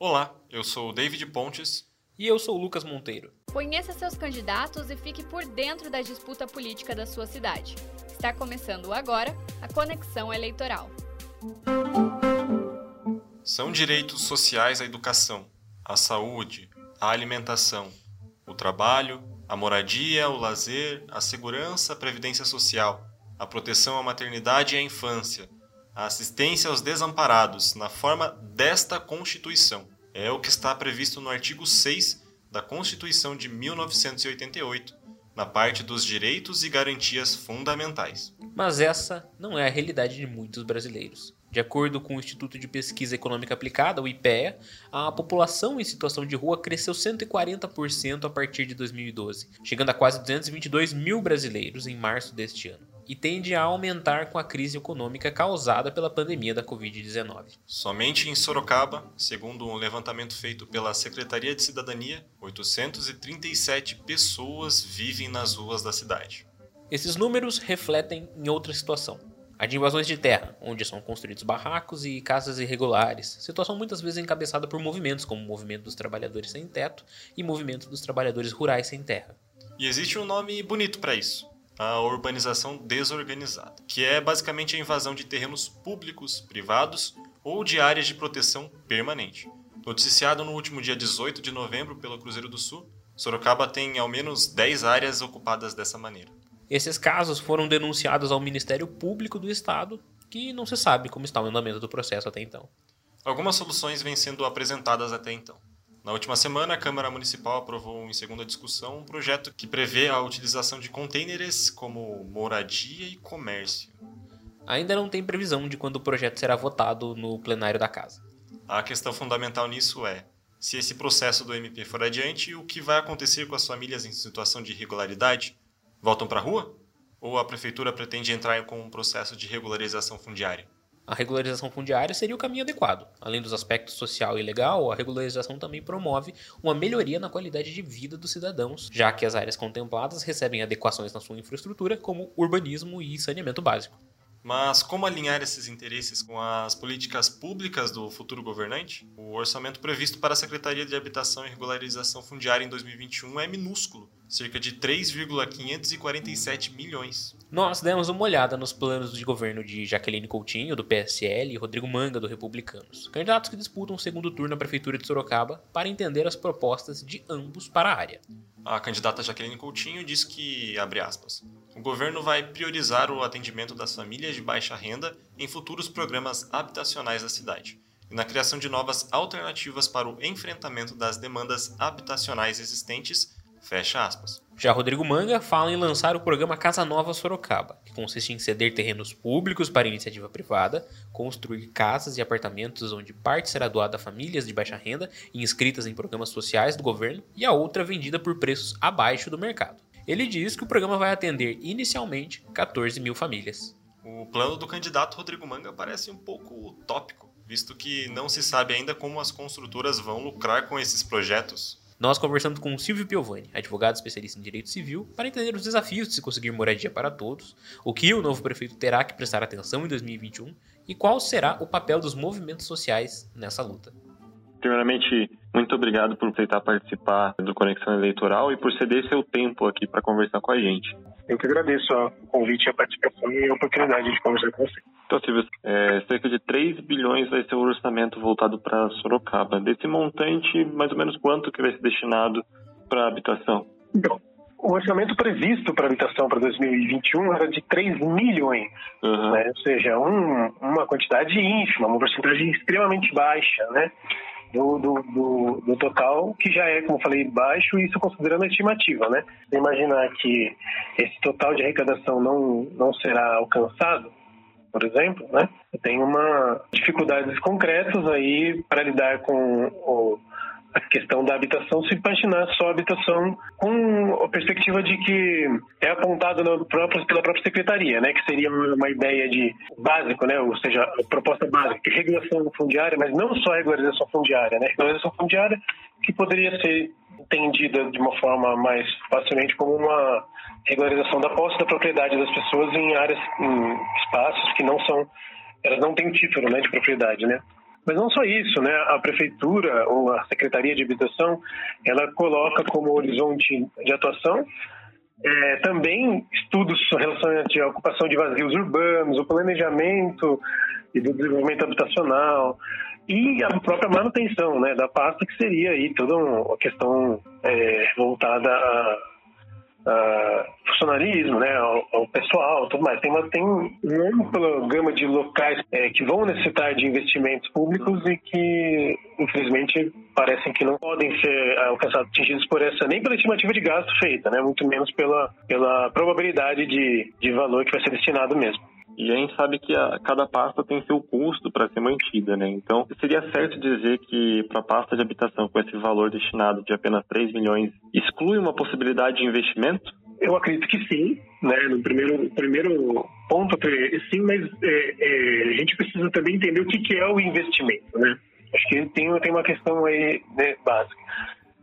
Olá, eu sou o David Pontes. E eu sou o Lucas Monteiro. Conheça seus candidatos e fique por dentro da disputa política da sua cidade. Está começando agora a Conexão Eleitoral. São direitos sociais a educação, a saúde, a alimentação, o trabalho, a moradia, o lazer, a segurança, a previdência social, a proteção à maternidade e à infância, a assistência aos desamparados na forma desta Constituição. É o que está previsto no artigo 6 da Constituição de 1988, na parte dos direitos e garantias fundamentais. Mas essa não é a realidade de muitos brasileiros. De acordo com o Instituto de Pesquisa Econômica Aplicada, o IPEA, a população em situação de rua cresceu 140% a partir de 2012, chegando a quase 222 mil brasileiros em março deste ano e tende a aumentar com a crise econômica causada pela pandemia da Covid-19. Somente em Sorocaba, segundo um levantamento feito pela Secretaria de Cidadania, 837 pessoas vivem nas ruas da cidade. Esses números refletem em outra situação. A de invasões de terra, onde são construídos barracos e casas irregulares, situação muitas vezes encabeçada por movimentos como o Movimento dos Trabalhadores Sem Teto e Movimento dos Trabalhadores Rurais Sem Terra. E existe um nome bonito para isso: a urbanização desorganizada, que é basicamente a invasão de terrenos públicos, privados ou de áreas de proteção permanente. Noticiado no último dia 18 de novembro pelo Cruzeiro do Sul, Sorocaba tem ao menos 10 áreas ocupadas dessa maneira. Esses casos foram denunciados ao Ministério Público do Estado, que não se sabe como está o andamento do processo até então. Algumas soluções vêm sendo apresentadas até então. Na última semana, a Câmara Municipal aprovou em segunda discussão um projeto que prevê a utilização de contêineres como moradia e comércio. Ainda não tem previsão de quando o projeto será votado no plenário da Casa. A questão fundamental nisso é: se esse processo do MP for adiante, o que vai acontecer com as famílias em situação de irregularidade? Voltam para a rua? Ou a prefeitura pretende entrar com um processo de regularização fundiária? A regularização fundiária seria o caminho adequado. Além dos aspectos social e legal, a regularização também promove uma melhoria na qualidade de vida dos cidadãos, já que as áreas contempladas recebem adequações na sua infraestrutura, como urbanismo e saneamento básico. Mas como alinhar esses interesses com as políticas públicas do futuro governante? O orçamento previsto para a Secretaria de Habitação e Regularização Fundiária em 2021 é minúsculo, cerca de 3,547 milhões. Nós demos uma olhada nos planos de governo de Jaqueline Coutinho, do PSL, e Rodrigo Manga, do Republicanos, candidatos que disputam o segundo turno na Prefeitura de Sorocaba, para entender as propostas de ambos para a área. A candidata Jaqueline Coutinho diz que, abre aspas, o governo vai priorizar o atendimento das famílias de baixa renda em futuros programas habitacionais da cidade e na criação de novas alternativas para o enfrentamento das demandas habitacionais existentes Fecha aspas. Já Rodrigo Manga fala em lançar o programa Casa Nova Sorocaba, que consiste em ceder terrenos públicos para iniciativa privada, construir casas e apartamentos onde parte será doada a famílias de baixa renda e inscritas em programas sociais do governo e a outra vendida por preços abaixo do mercado. Ele diz que o programa vai atender inicialmente 14 mil famílias. O plano do candidato Rodrigo Manga parece um pouco utópico, visto que não se sabe ainda como as construtoras vão lucrar com esses projetos. Nós conversamos com Silvio Piovani, advogado especialista em direito civil, para entender os desafios de se conseguir moradia para todos, o que o novo prefeito terá que prestar atenção em 2021 e qual será o papel dos movimentos sociais nessa luta. Primeiramente, muito obrigado por aceitar participar do Conexão Eleitoral e por ceder seu tempo aqui para conversar com a gente. Eu que agradeço o convite, a participação e a oportunidade de conversar com você. Então, Silvio, é, cerca de 3 bilhões vai ser o orçamento voltado para Sorocaba. Desse montante, mais ou menos quanto que vai ser destinado para habitação? Então, o orçamento previsto para habitação para 2021 era de 3 milhões, uhum. né? ou seja, um, uma quantidade ínfima, uma porcentagem extremamente baixa, né? Do, do, do, do, total, que já é, como falei, baixo, isso considerando a estimativa, né? Imaginar que esse total de arrecadação não, não será alcançado, por exemplo, né? Tem uma dificuldades concretas aí para lidar com o, a questão da habitação se imaginar só a habitação com a perspectiva de que é apontado próprio, pela própria secretaria, né, que seria uma ideia de básico, né, ou seja, proposta básica, de regulação fundiária, mas não só regularização fundiária, né, regulação fundiária que poderia ser entendida de uma forma mais facilmente como uma regularização da posse da propriedade das pessoas em áreas, em espaços que não são, elas não têm título, né, de propriedade, né. Mas não só isso, né? A prefeitura ou a secretaria de habitação, ela coloca como horizonte de atuação é, também estudos relacionados à ocupação de vazios urbanos, o planejamento e do desenvolvimento habitacional e a própria manutenção né, da pasta, que seria aí toda uma questão é, voltada a uh, funcionalismo, né, ao, ao, pessoal, tudo mais. Tem uma tem uma ampla gama de locais é, que vão necessitar de investimentos públicos e que, infelizmente, parecem que não podem ser alcançados, atingidos por essa nem pela estimativa de gasto feita, né, muito menos pela pela probabilidade de, de valor que vai ser destinado mesmo. E a gente sabe que a, cada pasta tem seu custo para ser mantida, né? Então, seria certo dizer que para a pasta de habitação com esse valor destinado de apenas 3 milhões, exclui uma possibilidade de investimento? Eu acredito que sim, né? No primeiro, primeiro ponto, sim, mas é, é, a gente precisa também entender o que, que é o investimento, né? Acho que tem, tem uma questão aí né, básica.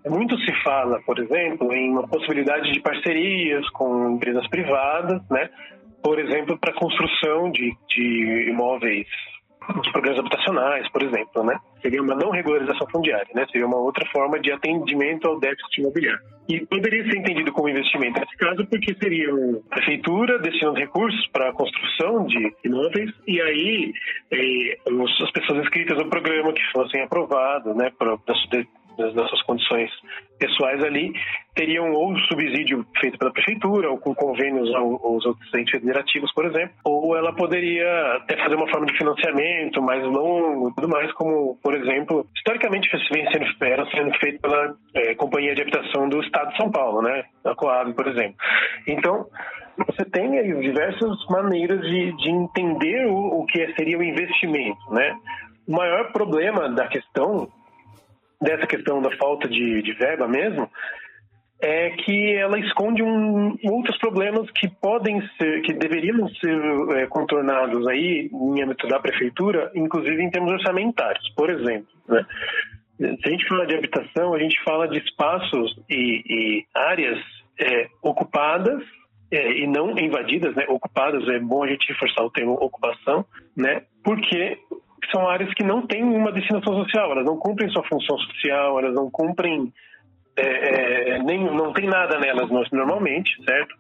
Muito se fala, por exemplo, em uma possibilidade de parcerias com empresas privadas, né? Por exemplo, para construção de, de imóveis de programas habitacionais, por exemplo, né? Seria uma não regularização fundiária, né? Seria uma outra forma de atendimento ao déficit imobiliário. E poderia ser entendido como investimento nesse caso, porque seria a prefeitura destinando recursos para a construção de imóveis e aí eh, as pessoas inscritas no programa que fossem aprovadas, né, para das condições pessoais ali, teriam ou subsídio feito pela prefeitura, ou com convênios aos outros entes federativos, por exemplo, ou ela poderia até fazer uma forma de financiamento mais longo, tudo mais, como, por exemplo, historicamente vem sendo, era sendo feito pela é, Companhia de Habitação do Estado de São Paulo, né? A Coab, por exemplo. Então, você tem aí diversas maneiras de, de entender o, o que seria o investimento, né? O maior problema da questão dessa questão da falta de, de verba mesmo, é que ela esconde um, outros problemas que podem ser, que deveriam ser é, contornados aí em âmbito da prefeitura, inclusive em termos orçamentários. Por exemplo, né? se a gente fala de habitação, a gente fala de espaços e, e áreas é, ocupadas é, e não invadidas, né? Ocupadas é bom a gente reforçar o termo ocupação, né? Porque são áreas que não têm uma destinação social, elas não cumprem sua função social, elas não cumprem é, é, nem não tem nada nelas normalmente, certo?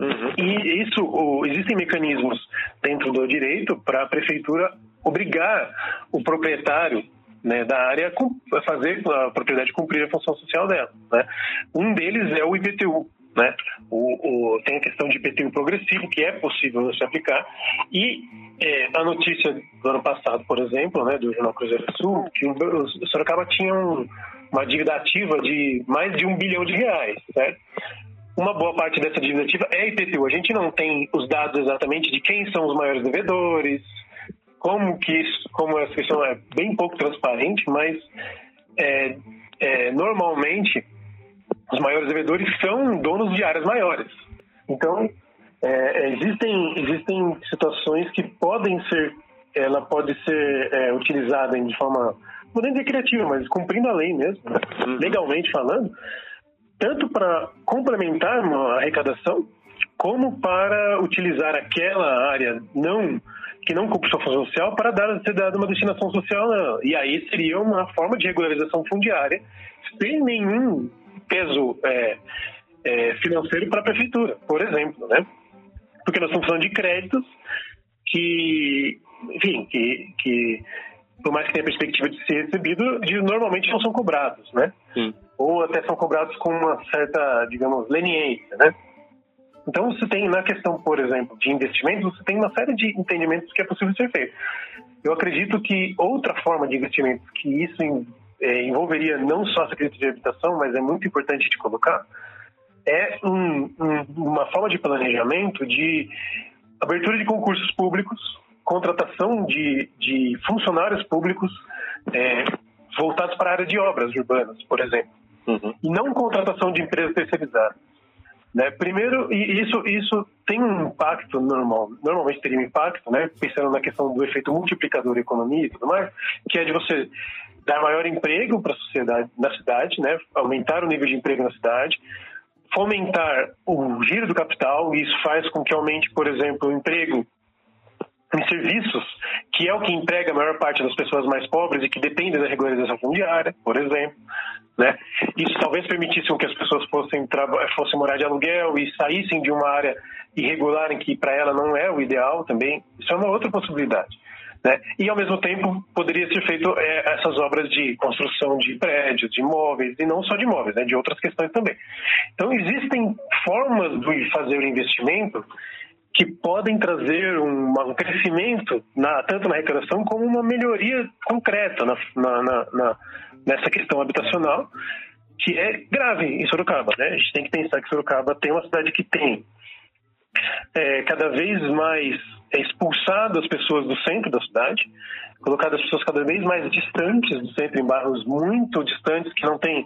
Uhum. E isso, o, existem mecanismos dentro do direito para a prefeitura obrigar o proprietário né, da área a fazer a propriedade cumprir a função social dela. Né? Um deles é o IPTU, né? O, o, tem a questão de IPTU progressivo, que é possível se aplicar, e é, a notícia do ano passado, por exemplo, né, do Jornal Cruzeiro do Sul, que o, o Sorocaba tinha um, uma dívida ativa de mais de um bilhão de reais, certo? Uma boa parte dessa dívida ativa é IPTU. A gente não tem os dados exatamente de quem são os maiores devedores, como que isso, como essa questão é bem pouco transparente, mas é, é, normalmente os maiores devedores são donos de áreas maiores. Então, é, existem, existem situações que podem ser, ela pode ser é, utilizada de forma, não dizer criativa, mas cumprindo a lei mesmo, né? uhum. legalmente falando, tanto para complementar uma arrecadação, como para utilizar aquela área não que não cumpre sua função social para dar, ser dada uma destinação social. Não. E aí seria uma forma de regularização fundiária sem nenhum peso é, é, financeiro para a prefeitura, por exemplo, né? Porque nós estamos falando de créditos que, enfim, que, que por mais que tenha perspectiva de ser recebido, de, normalmente não são cobrados, né? Sim. Ou até são cobrados com uma certa, digamos, leniência, né? Então, você tem, na questão, por exemplo, de investimentos, você tem uma série de entendimentos que é possível ser feito. Eu acredito que outra forma de investimento que isso é, envolveria não só essa crise de habitação, mas é muito importante de colocar, é um, um, uma forma de planejamento de abertura de concursos públicos, contratação de, de funcionários públicos é, voltados para a área de obras urbanas, por exemplo, uhum. e não contratação de empresas terceirizadas. Né? Primeiro, e isso, isso tem um impacto normal, normalmente teria um impacto, né? pensando na questão do efeito multiplicador da economia e tudo mais, que é de você dar maior emprego para a sociedade na cidade, né? aumentar o nível de emprego na cidade, fomentar o giro do capital, e isso faz com que aumente, por exemplo, o emprego em serviços, que é o que emprega a maior parte das pessoas mais pobres e que dependem da regularização fundiária, por exemplo. Né? Isso talvez permitisse que as pessoas fossem, fossem morar de aluguel e saíssem de uma área irregular em que para ela não é o ideal também. Isso é uma outra possibilidade. Né? E, ao mesmo tempo, poderia ser feito é, essas obras de construção de prédios, de imóveis, e não só de imóveis, né? de outras questões também. Então, existem formas de fazer o investimento que podem trazer um, um crescimento, na, tanto na arrecadação como uma melhoria concreta na, na, na, nessa questão habitacional, que é grave em Sorocaba. Né? A gente tem que pensar que Sorocaba tem uma cidade que tem é, cada vez mais expulsado as pessoas do centro da cidade, colocado as pessoas cada vez mais distantes do centro, em bairros muito distantes, que não têm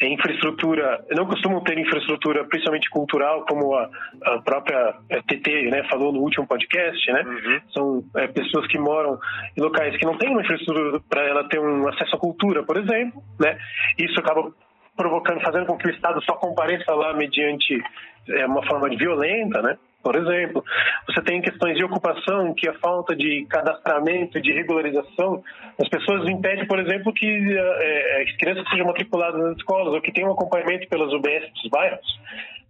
é, infraestrutura, não costumam ter infraestrutura, principalmente cultural, como a, a própria TT é, né, falou no último podcast, né? Uhum. São é, pessoas que moram em locais que não têm uma infraestrutura para ela ter um acesso à cultura, por exemplo, né? Isso acaba provocando, fazendo com que o Estado só compareça lá mediante é, uma forma de violenta, né? Por exemplo, você tem questões de ocupação, que a falta de cadastramento, de regularização, as pessoas impedem, por exemplo, que é, as crianças sejam matriculadas nas escolas ou que tenham acompanhamento pelas UBS dos bairros,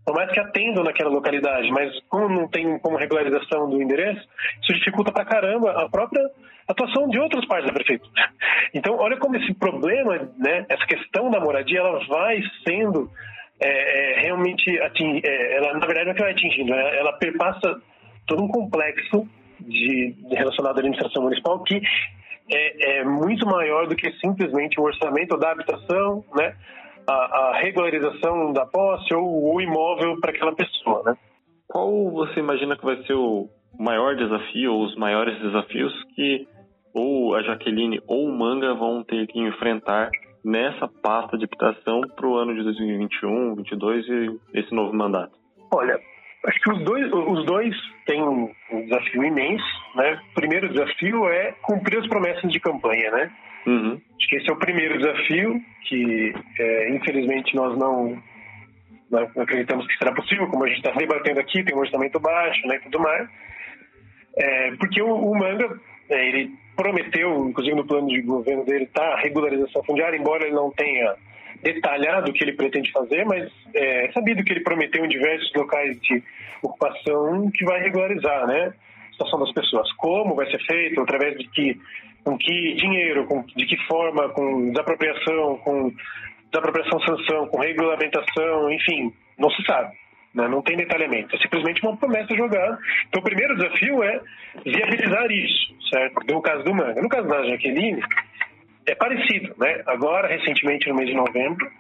por mais que atendam naquela localidade, mas como não tem como regularização do endereço, isso dificulta pra caramba a própria atuação de outras partes da prefeitura. Então, olha como esse problema, né, essa questão da moradia, ela vai sendo é, é, realmente ating, é, ela na verdade não é que vai atingindo, ela, ela perpassa todo um complexo de, de relacionado à administração municipal que é, é, muito maior do que simplesmente o orçamento da habitação, né, a, a regularização da posse ou o imóvel para aquela pessoa, né? Qual você imagina que vai ser o maior desafio ou os maiores desafios que ou a Jaqueline ou o Manga vão ter que enfrentar nessa pasta de habitação para o ano de 2021, 2022 e esse novo mandato? Olha, acho que os dois, os dois têm um desafio imenso. Né? O primeiro desafio é cumprir as promessas de campanha. Né? Uhum. Acho que esse é o primeiro desafio que, é, infelizmente, nós não, não, acreditamos que será possível, como a gente está debatendo aqui, tem um orçamento baixo né, e tudo mais. É, porque o, o Manga, é, ele prometeu, inclusive no plano de governo dele, tá a regularização fundiária, embora ele não tenha detalhado o que ele pretende fazer, mas é sabido que ele prometeu em diversos locais de ocupação que vai regularizar, né? A situação das pessoas. Como vai ser feito, através de que, com que dinheiro, com, de que forma, com desapropriação, com desapropriação sanção, com regulamentação, enfim, não se sabe. Né? Não tem detalhamento, é simplesmente uma promessa jogada. Então, o primeiro desafio é viabilizar isso, certo? No caso do Manga. No caso da Jaqueline, é parecido, né? Agora, recentemente, no mês de novembro,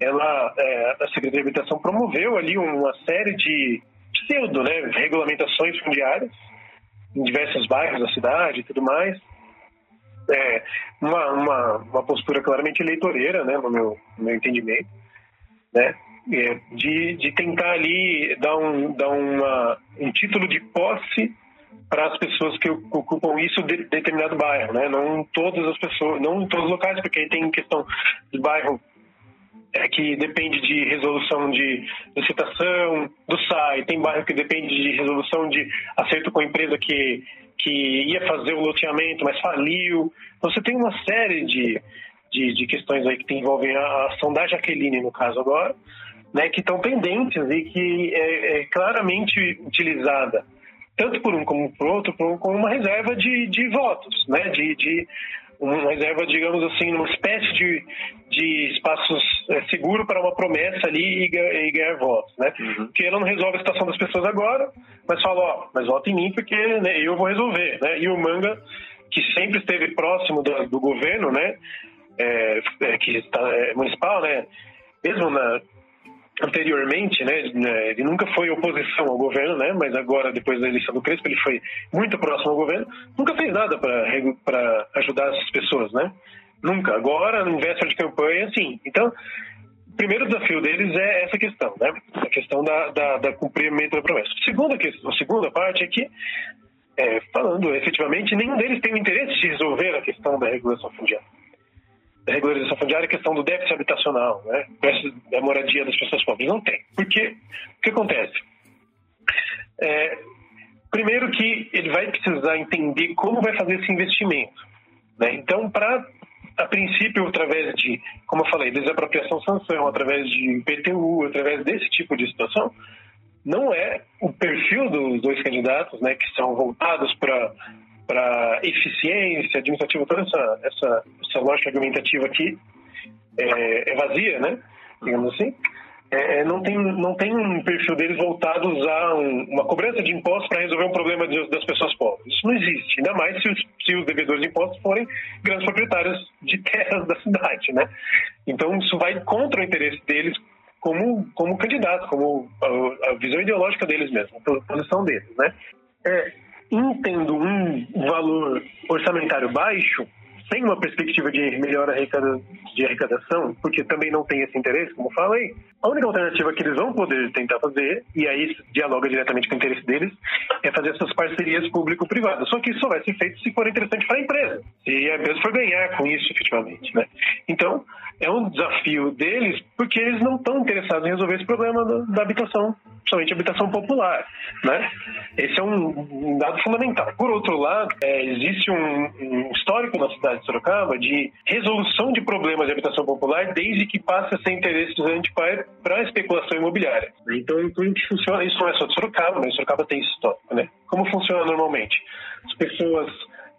ela, é, a Secretaria de Habitação promoveu ali uma série de pseudo, né, regulamentações fundiárias em diversos bairros da cidade e tudo mais. É, uma, uma, uma postura claramente eleitoreira, né, no meu, no meu entendimento, né? É, de, de tentar ali dar, um, dar uma, um título de posse para as pessoas que ocupam isso de determinado bairro, né? Não todas as pessoas, não em todos os locais, porque aí tem questão de bairro é, que depende de resolução de licitação do SAI, tem bairro que depende de resolução de acerto com a empresa que, que ia fazer o loteamento, mas faliu. Então, você tem uma série de, de, de questões aí que envolvem a ação da Jaqueline, no caso agora, né, que estão pendentes e que é, é, claramente utilizada tanto por um como por outro como uma reserva de, de votos, né, de, de uma reserva, digamos assim, uma espécie de, de espaços é, seguro para uma promessa ali e, e ganhar votos, né? Uhum. Porque ela não resolve a situação das pessoas agora, mas fala, ó, mas vota em mim porque né, eu vou resolver, né? E o Manga, que sempre esteve próximo do, do governo, né? É, é, que está é, municipal, né? Mesmo na, anteriormente, né, né, ele nunca foi oposição ao governo, né, mas agora, depois da eleição do Crespo, ele foi muito próximo ao governo, nunca fez nada para ajudar essas pessoas, né? Nunca. Agora, no véspera de campanha, sim. Então, o primeiro desafio deles é essa questão, né? A questão da, da, da cumprimento da promessa. Segunda, questão, a segunda parte é que, é, falando efetivamente, nenhum deles tem o interesse de resolver a questão da regulação fundiária regularização fundiária, a questão do déficit habitacional, né? da moradia das pessoas pobres. Não tem. Porque o que acontece? É, Primeiro que ele vai precisar entender como vai fazer esse investimento. Né? Então, para a princípio, através de, como eu falei, desapropriação sanção, através de PTU, através desse tipo de situação, não é o perfil dos dois candidatos, né, que são voltados para para eficiência administrativa, toda essa, essa, essa lógica argumentativa aqui é, é vazia, né, digamos assim. É, é, não, tem, não tem um perfil deles voltados a um, uma cobrança de impostos para resolver um problema de, das pessoas pobres. Isso não existe, ainda mais se os, se os devedores de impostos forem grandes proprietários de terras da cidade, né? Então isso vai contra o interesse deles como, como candidato, como a, a visão ideológica deles mesmo, a posição deles, né? É, entendo um valor orçamentário baixo, sem uma perspectiva de melhora de arrecadação, porque também não tem esse interesse, como falei, a única alternativa que eles vão poder tentar fazer, e aí dialoga diretamente com o interesse deles, é fazer essas parcerias público-privadas. Só que isso só vai ser feito se for interessante para a empresa, se a empresa for ganhar com isso efetivamente. Né? Então, é um desafio deles, porque eles não estão interessados em resolver esse problema da, da habitação, principalmente habitação popular. Né? Esse é um, um dado fundamental. Por outro lado, é, existe um, um histórico na cidade de Sorocaba de resolução de problemas de habitação popular desde que passa a ser interessante para a especulação imobiliária. Então, como que funciona? Isso não é só de Sorocaba, mas Sorocaba tem histórico. Né? Como funciona normalmente? As pessoas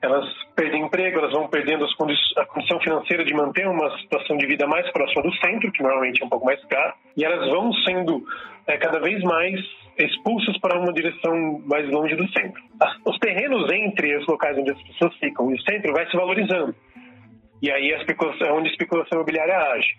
elas perdem emprego, elas vão perdendo a condição financeira de manter uma situação de vida mais próxima do centro, que normalmente é um pouco mais caro, e elas vão sendo é, cada vez mais expulsas para uma direção mais longe do centro. Os terrenos entre os locais onde as pessoas ficam e o centro vai se valorizando. E aí é onde a especulação imobiliária age.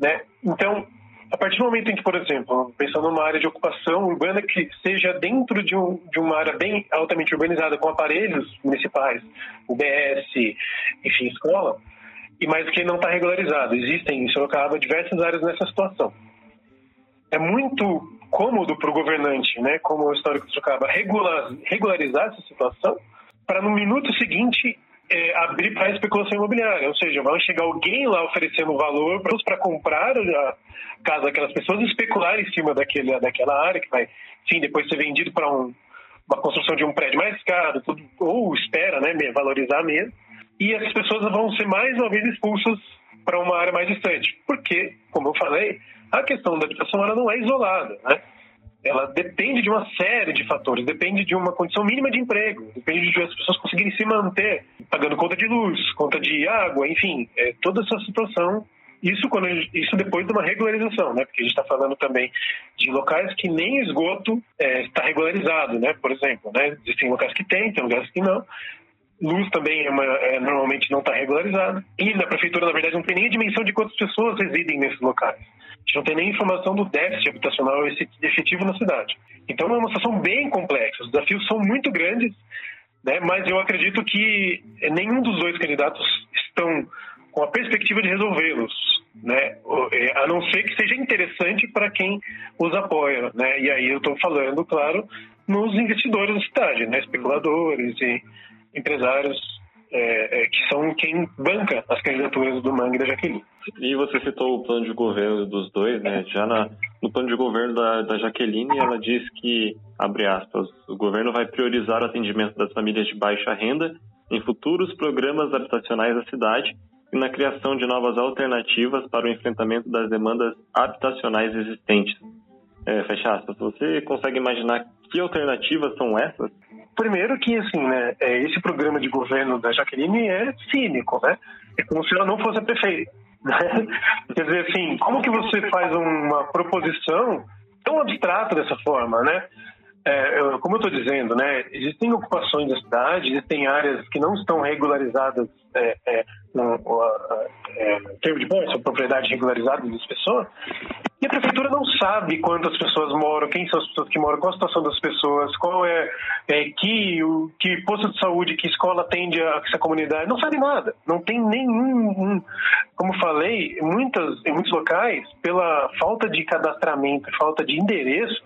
Né? Então, a partir do momento em que, por exemplo, pensando numa área de ocupação urbana que seja dentro de, um, de uma área bem altamente urbanizada, com aparelhos municipais, UBS, enfim, escola, e mais que não está regularizado. Existem em Sorocaba diversas áreas nessa situação. É muito cômodo para o governante, né, como o histórico de Sorocaba, regular, regularizar essa situação para no minuto seguinte é, abrir para especulação imobiliária, ou seja, vai chegar alguém lá oferecendo valor para comprar a casa daquelas pessoas e especular em cima daquele, daquela área que vai, sim, depois ser vendido para um, uma construção de um prédio mais caro, tudo, ou espera, né, valorizar mesmo, e essas pessoas vão ser mais uma vez expulsas para uma área mais distante, porque, como eu falei, a questão da habitação ela não é isolada, né? Ela depende de uma série de fatores, depende de uma condição mínima de emprego, depende de as pessoas conseguirem se manter pagando conta de luz, conta de água, enfim, é, toda essa situação. Isso quando isso depois de uma regularização, né? Porque a gente está falando também de locais que nem esgoto é, está regularizado, né? Por exemplo, né? Existem locais que tem, tem lugares que não. Luz também é uma, é, normalmente não está regularizada. E na prefeitura, na verdade, não tem nem a dimensão de quantas pessoas residem nesses locais gente não tem nem informação do déficit habitacional efetivo na cidade. Então é uma situação bem complexa, os desafios são muito grandes, né? mas eu acredito que nenhum dos dois candidatos estão com a perspectiva de resolvê-los, né? É, a não ser que seja interessante para quem os apoia. Né? E aí eu estou falando, claro, nos investidores da cidade, né? especuladores e empresários é, é, que são quem banca as candidaturas do Mangue e da Jaqueline. E você citou o plano de governo dos dois, né? Já na, no plano de governo da, da Jaqueline, ela diz que, abre aspas, o governo vai priorizar o atendimento das famílias de baixa renda em futuros programas habitacionais da cidade e na criação de novas alternativas para o enfrentamento das demandas habitacionais existentes. É, fecha aspas. Você consegue imaginar que alternativas são essas? Primeiro que, assim, né, é, esse programa de governo da Jaqueline é cínico, né? É como se ela não fosse a prefeita. Né? Quer dizer, assim, como que você faz uma proposição tão abstrata dessa forma, né? É, eu, como eu estou dizendo, né, existem ocupações da cidade, existem áreas que não estão regularizadas é, é, no, é, termo de posse, propriedade regularizada das pessoas, e a prefeitura não sabe quantas pessoas moram, quem são as pessoas que moram, qual a situação das pessoas, qual é, é que, o, que posto de saúde, que escola atende a essa comunidade, não sabe nada, não tem nenhum, como falei, muitas, em muitos locais, pela falta de cadastramento, falta de endereço,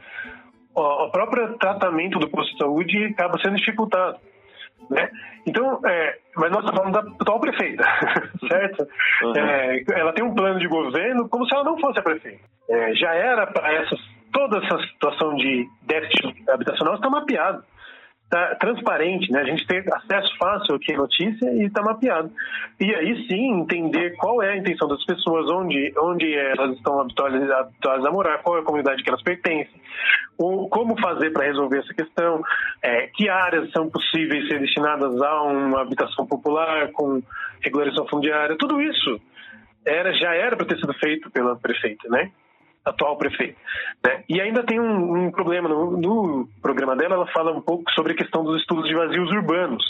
o próprio tratamento do posto de saúde acaba sendo dificultado. Né? Então, é, mas nós estamos falando da atual prefeita, certo? Uhum. É, ela tem um plano de governo como se ela não fosse a prefeita. É, já era para essa toda essa situação de déficit habitacional está mapeado. Tá transparente, né? A gente tem acesso fácil aqui à notícia e está mapeado. E aí sim entender qual é a intenção das pessoas, onde, onde elas estão habituadas, a morar, qual é a comunidade que elas pertencem, ou como fazer para resolver essa questão, é, que áreas são possíveis ser destinadas a uma habitação popular com regularização fundiária, tudo isso era já era para ter sido feito pela prefeita, né? Atual prefeito. Né? E ainda tem um, um problema no, no, programa dela, ela fala um pouco sobre a questão dos estudos de vazios urbanos.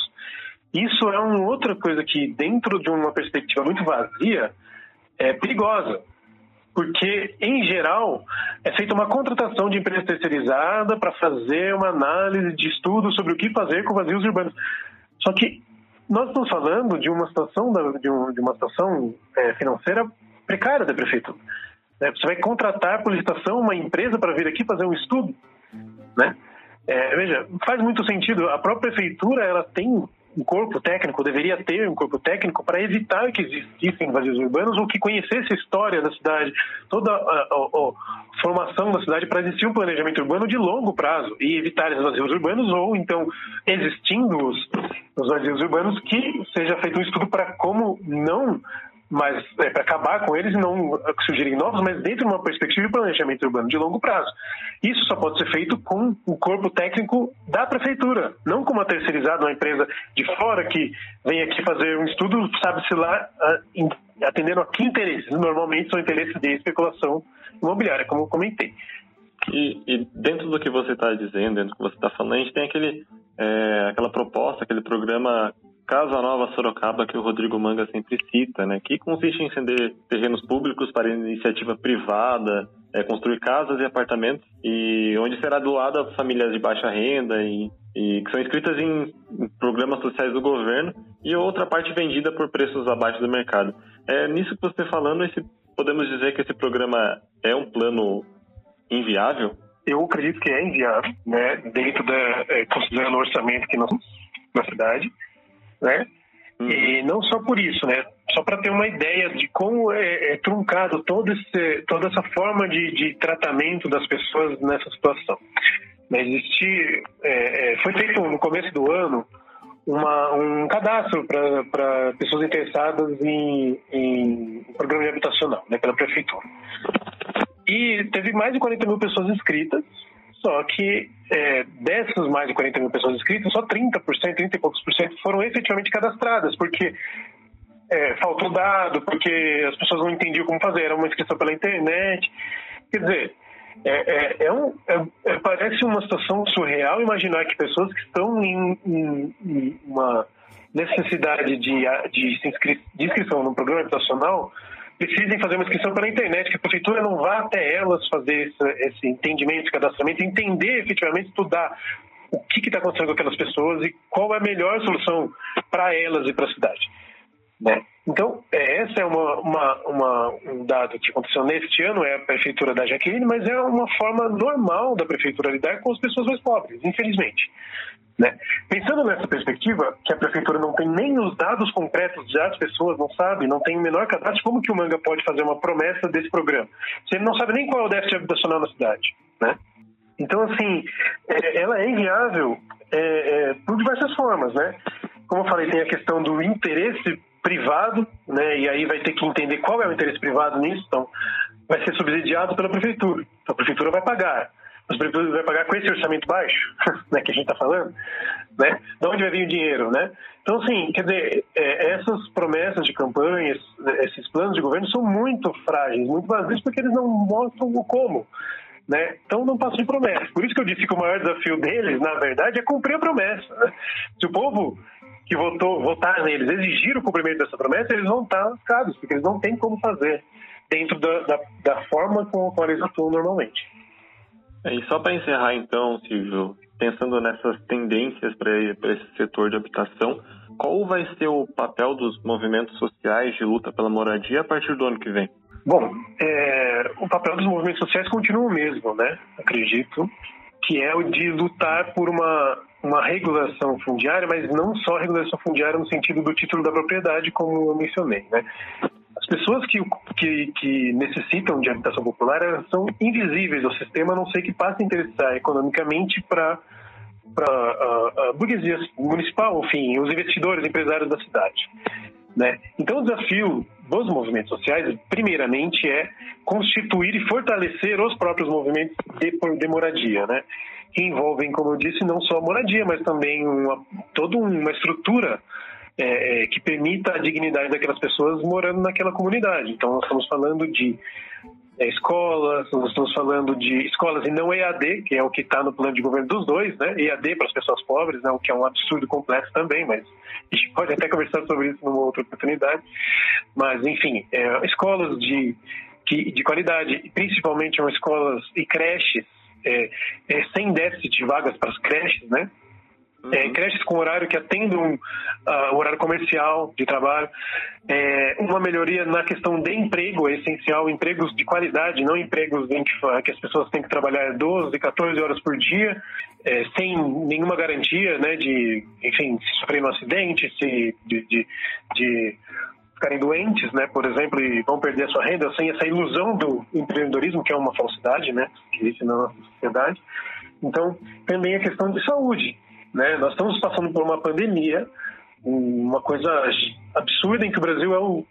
Isso é uma outra coisa que, dentro de uma perspectiva muito vazia, é perigosa. Porque, em geral, é feita uma contratação de empresa terceirizada para fazer uma análise de estudo sobre o que fazer com vazios urbanos. Só que nós estamos falando de uma situação, de, uma situação é, financeira precária da prefeitura. Né? Você vai contratar por licitação uma empresa para vir aqui fazer um estudo, né? É, veja, faz muito sentido. A própria prefeitura ela tem um corpo técnico, deveria ter um corpo técnico para evitar que existissem vazios urbanos ou que conhecesse a história da cidade, toda a, a, a formação da cidade para existir um planejamento urbano de longo prazo e evitar esses vazios urbanos ou então existindo os, os vazios urbanos que seja feito um estudo para como não mas é, para acabar com eles e não surgirem novos, mas dentro de uma perspectiva de planejamento urbano de longo prazo. Isso só pode ser feito com o corpo técnico da prefeitura, não com uma terceirizada, uma empresa de fora que vem aqui fazer um estudo, sabe-se lá, atendendo a que interesses. Normalmente são interesses de especulação imobiliária, como eu comentei. E, e dentro do que você está dizendo, dentro do que você está falando, a gente tem aquele, é, aquela proposta, aquele programa Casa Nova Sorocaba, que o Rodrigo Manga sempre cita, né, que consiste em ceder terrenos públicos para iniciativa privada, é, construir casas e apartamentos, e onde será doado a famílias de baixa renda e, e que são inscritas em, em, programas sociais do governo, e outra parte vendida por preços abaixo do mercado. É, nisso que você está falando, esse, podemos dizer que esse programa é um plano inviável? Eu acredito que é inviável, né, dentro da, é, considerando o orçamento que nós na cidade, né? Uhum. E não só por isso, né? Só para ter uma ideia de como é, é truncado todo esse, toda essa forma de, de tratamento das pessoas nessa situação. Existe, é, é, foi feito no começo do ano uma, um cadastro para pessoas interessadas em, em programa de habitacional, né, pela prefeitura. E teve mais de 40 mil pessoas inscritas, só que é, dessas mais de 40 mil pessoas inscritas, só 30%, 30 e poucos por cento foram efetivamente cadastradas, porque é, faltou dado, porque as pessoas não entendiam como fazer, era uma inscrição pela internet. Quer dizer, é, é, é um, é, é, parece uma situação surreal imaginar que pessoas que estão em, em, em uma necessidade de, de, de inscrição no programa habitacional precisem fazer uma inscrição pela internet, que a prefeitura não vá até elas fazer esse, esse entendimento, esse cadastramento, entender efetivamente, estudar o que está acontecendo com aquelas pessoas e qual é a melhor solução para elas e para a cidade. Né? Então, é, essa é uma, uma, uma, um dado que aconteceu neste ano, é a prefeitura da Jaqueline, mas é uma forma normal da prefeitura lidar com as pessoas mais pobres, infelizmente. Né? Pensando nessa perspectiva, que a prefeitura não tem nem os dados concretos já as pessoas não sabem, não tem o menor cadastro, como que o Manga pode fazer uma promessa desse programa? Se ele não sabe nem qual é o déficit habitacional na cidade, né? Então, assim, é, ela é inviável é, é, por diversas formas, né? Como eu falei, tem a questão do interesse privado, né? E aí vai ter que entender qual é o interesse privado nisso, então vai ser subsidiado pela prefeitura. Então, a prefeitura vai pagar os prefeituras vai pagar com esse orçamento baixo, né, que a gente está falando, né? De onde vai vir o dinheiro, né? Então, assim, quer dizer, é, essas promessas de campanhas, esses planos de governo são muito frágeis, muito vazios, porque eles não mostram o como. Né? Então não passam de promessa. Por isso que eu disse que o maior desafio deles, na verdade, é cumprir a promessa. Né? Se o povo que votou, votar neles exigir o cumprimento dessa promessa, eles vão estar lascados, porque eles não têm como fazer dentro da, da, da forma como eles atuam normalmente. É, e só para encerrar, então, Silvio, pensando nessas tendências para esse setor de habitação, qual vai ser o papel dos movimentos sociais de luta pela moradia a partir do ano que vem? Bom, é, o papel dos movimentos sociais continua o mesmo, né? Acredito que é o de lutar por uma, uma regulação fundiária, mas não só regulação fundiária no sentido do título da propriedade, como eu mencionei, né? As pessoas que, que, que necessitam de habitação popular são invisíveis ao sistema, a não ser que passem a interessar economicamente para para a, a burguesia municipal, enfim, os investidores, empresários da cidade. Né? Então, o desafio dos movimentos sociais, primeiramente, é constituir e fortalecer os próprios movimentos de, de moradia, né? que envolvem, como eu disse, não só a moradia, mas também uma, toda uma estrutura é, é, que permita a dignidade daquelas pessoas morando naquela comunidade. Então, nós estamos falando de escolas, nós estamos falando de escolas e não EAD, que é o que está no plano de governo dos dois, né? EAD para as pessoas pobres, né? o que é um absurdo complexo também, mas a gente pode até conversar sobre isso numa outra oportunidade. Mas, enfim, é, escolas de, de, de qualidade, principalmente escolas e creches, é, é, sem déficit de vagas para as creches, né? Uhum. É, creches com horário que atendam uh, o horário comercial de trabalho, é, uma melhoria na questão de emprego é essencial, empregos de qualidade, não empregos em que, que as pessoas têm que trabalhar 12, 14 horas por dia, é, sem nenhuma garantia né, de, enfim, se sofrer um acidente, se, de, de, de ficarem doentes, né, por exemplo, e vão perder a sua renda, sem essa ilusão do empreendedorismo, que é uma falsidade, né, que existe na nossa sociedade. Então, também a questão de saúde. Né? Nós estamos passando por uma pandemia, uma coisa absurda em que o Brasil é o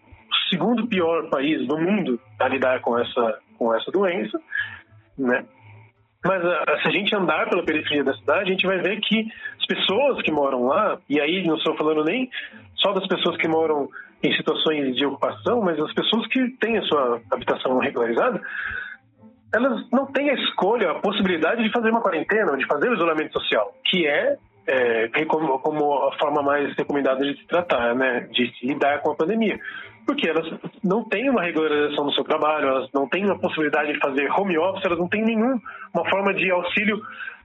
segundo pior país do mundo a lidar com essa, com essa doença, né? Mas ah, se a gente andar pela periferia da cidade, a gente vai ver que as pessoas que moram lá, e aí não estou falando nem só das pessoas que moram em situações de ocupação, mas as pessoas que têm a sua habitação regularizada, elas não têm a escolha, a possibilidade de fazer uma quarentena, de fazer o isolamento social, que é é, como, como, a forma mais recomendada de se tratar, né, de se lidar com a pandemia. Porque elas não têm uma regularização no seu trabalho, elas não têm uma possibilidade de fazer home office, elas não têm nenhuma forma de auxílio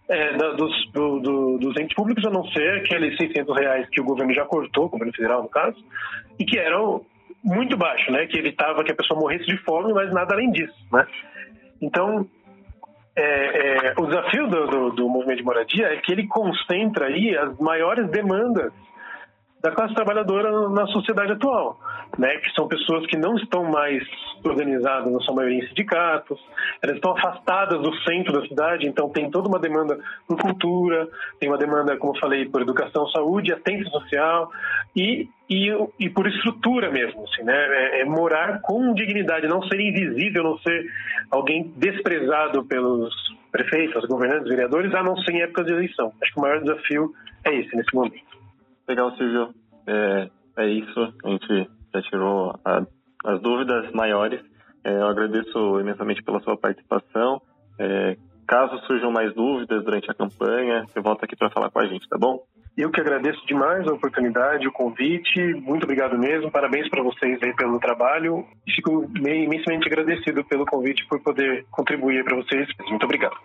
é, da, dos, do, do, dos entes públicos, a não ser aqueles 600 reais que o governo já cortou, o governo federal no caso, e que eram muito baixo, né, que evitava que a pessoa morresse de fome, mas nada além disso, né. Então, é, é, o desafio do, do, do, movimento de moradia é que ele concentra aí as maiores demandas da classe trabalhadora na sociedade atual, né? Que são pessoas que não estão mais organizadas, na sua maioria em sindicatos, elas estão afastadas do centro da cidade, então tem toda uma demanda por cultura, tem uma demanda, como eu falei, por educação, saúde, assistência social e, e, e por estrutura mesmo, assim, né? É, é morar com dignidade, não ser invisível, não ser alguém desprezado pelos prefeitos, governantes, vereadores, a não ser em épocas de eleição. Acho que o maior desafio é esse nesse momento. Legal, Silvio. É, é isso. A gente já tirou a, as dúvidas maiores. É, eu agradeço imensamente pela sua participação. É, caso surjam mais dúvidas durante a campanha, você volta aqui para falar com a gente, tá bom? Eu que agradeço demais a oportunidade, o convite. Muito obrigado mesmo. Parabéns para vocês aí pelo trabalho. Fico imensamente agradecido pelo convite por poder contribuir para vocês. Muito obrigado.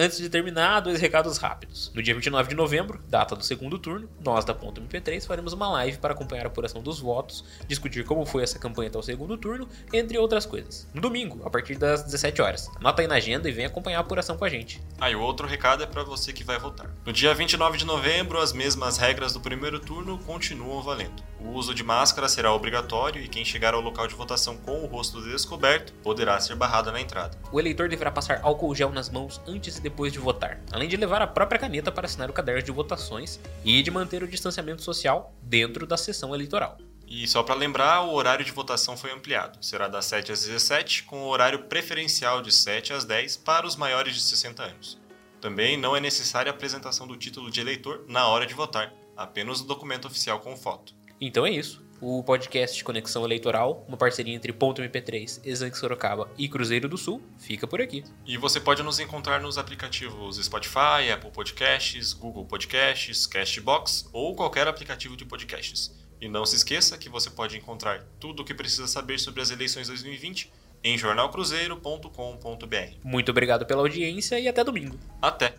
Antes de terminar, dois recados rápidos. No dia 29 de novembro, data do segundo turno, nós da Ponto MP3 faremos uma live para acompanhar a apuração dos votos, discutir como foi essa campanha até o segundo turno, entre outras coisas. No domingo, a partir das 17 horas. Anota aí na agenda e vem acompanhar a apuração com a gente. Ah, e o outro recado é para você que vai votar. No dia 29 de novembro, as mesmas regras do primeiro turno continuam valendo. O uso de máscara será obrigatório e quem chegar ao local de votação com o rosto descoberto poderá ser barrado na entrada. O eleitor deverá passar álcool gel nas mãos antes e depois de votar, além de levar a própria caneta para assinar o caderno de votações e de manter o distanciamento social dentro da sessão eleitoral. E só para lembrar, o horário de votação foi ampliado. Será das 7 às 17, com o horário preferencial de 7 às 10 para os maiores de 60 anos. Também não é necessária a apresentação do título de eleitor na hora de votar, apenas o documento oficial com foto. Então é isso. O podcast Conexão Eleitoral, uma parceria entre Ponto MP3, Exanque Sorocaba e Cruzeiro do Sul, fica por aqui. E você pode nos encontrar nos aplicativos Spotify, Apple Podcasts, Google Podcasts, Castbox ou qualquer aplicativo de podcasts. E não se esqueça que você pode encontrar tudo o que precisa saber sobre as eleições 2020 em jornalcruzeiro.com.br. Muito obrigado pela audiência e até domingo. Até!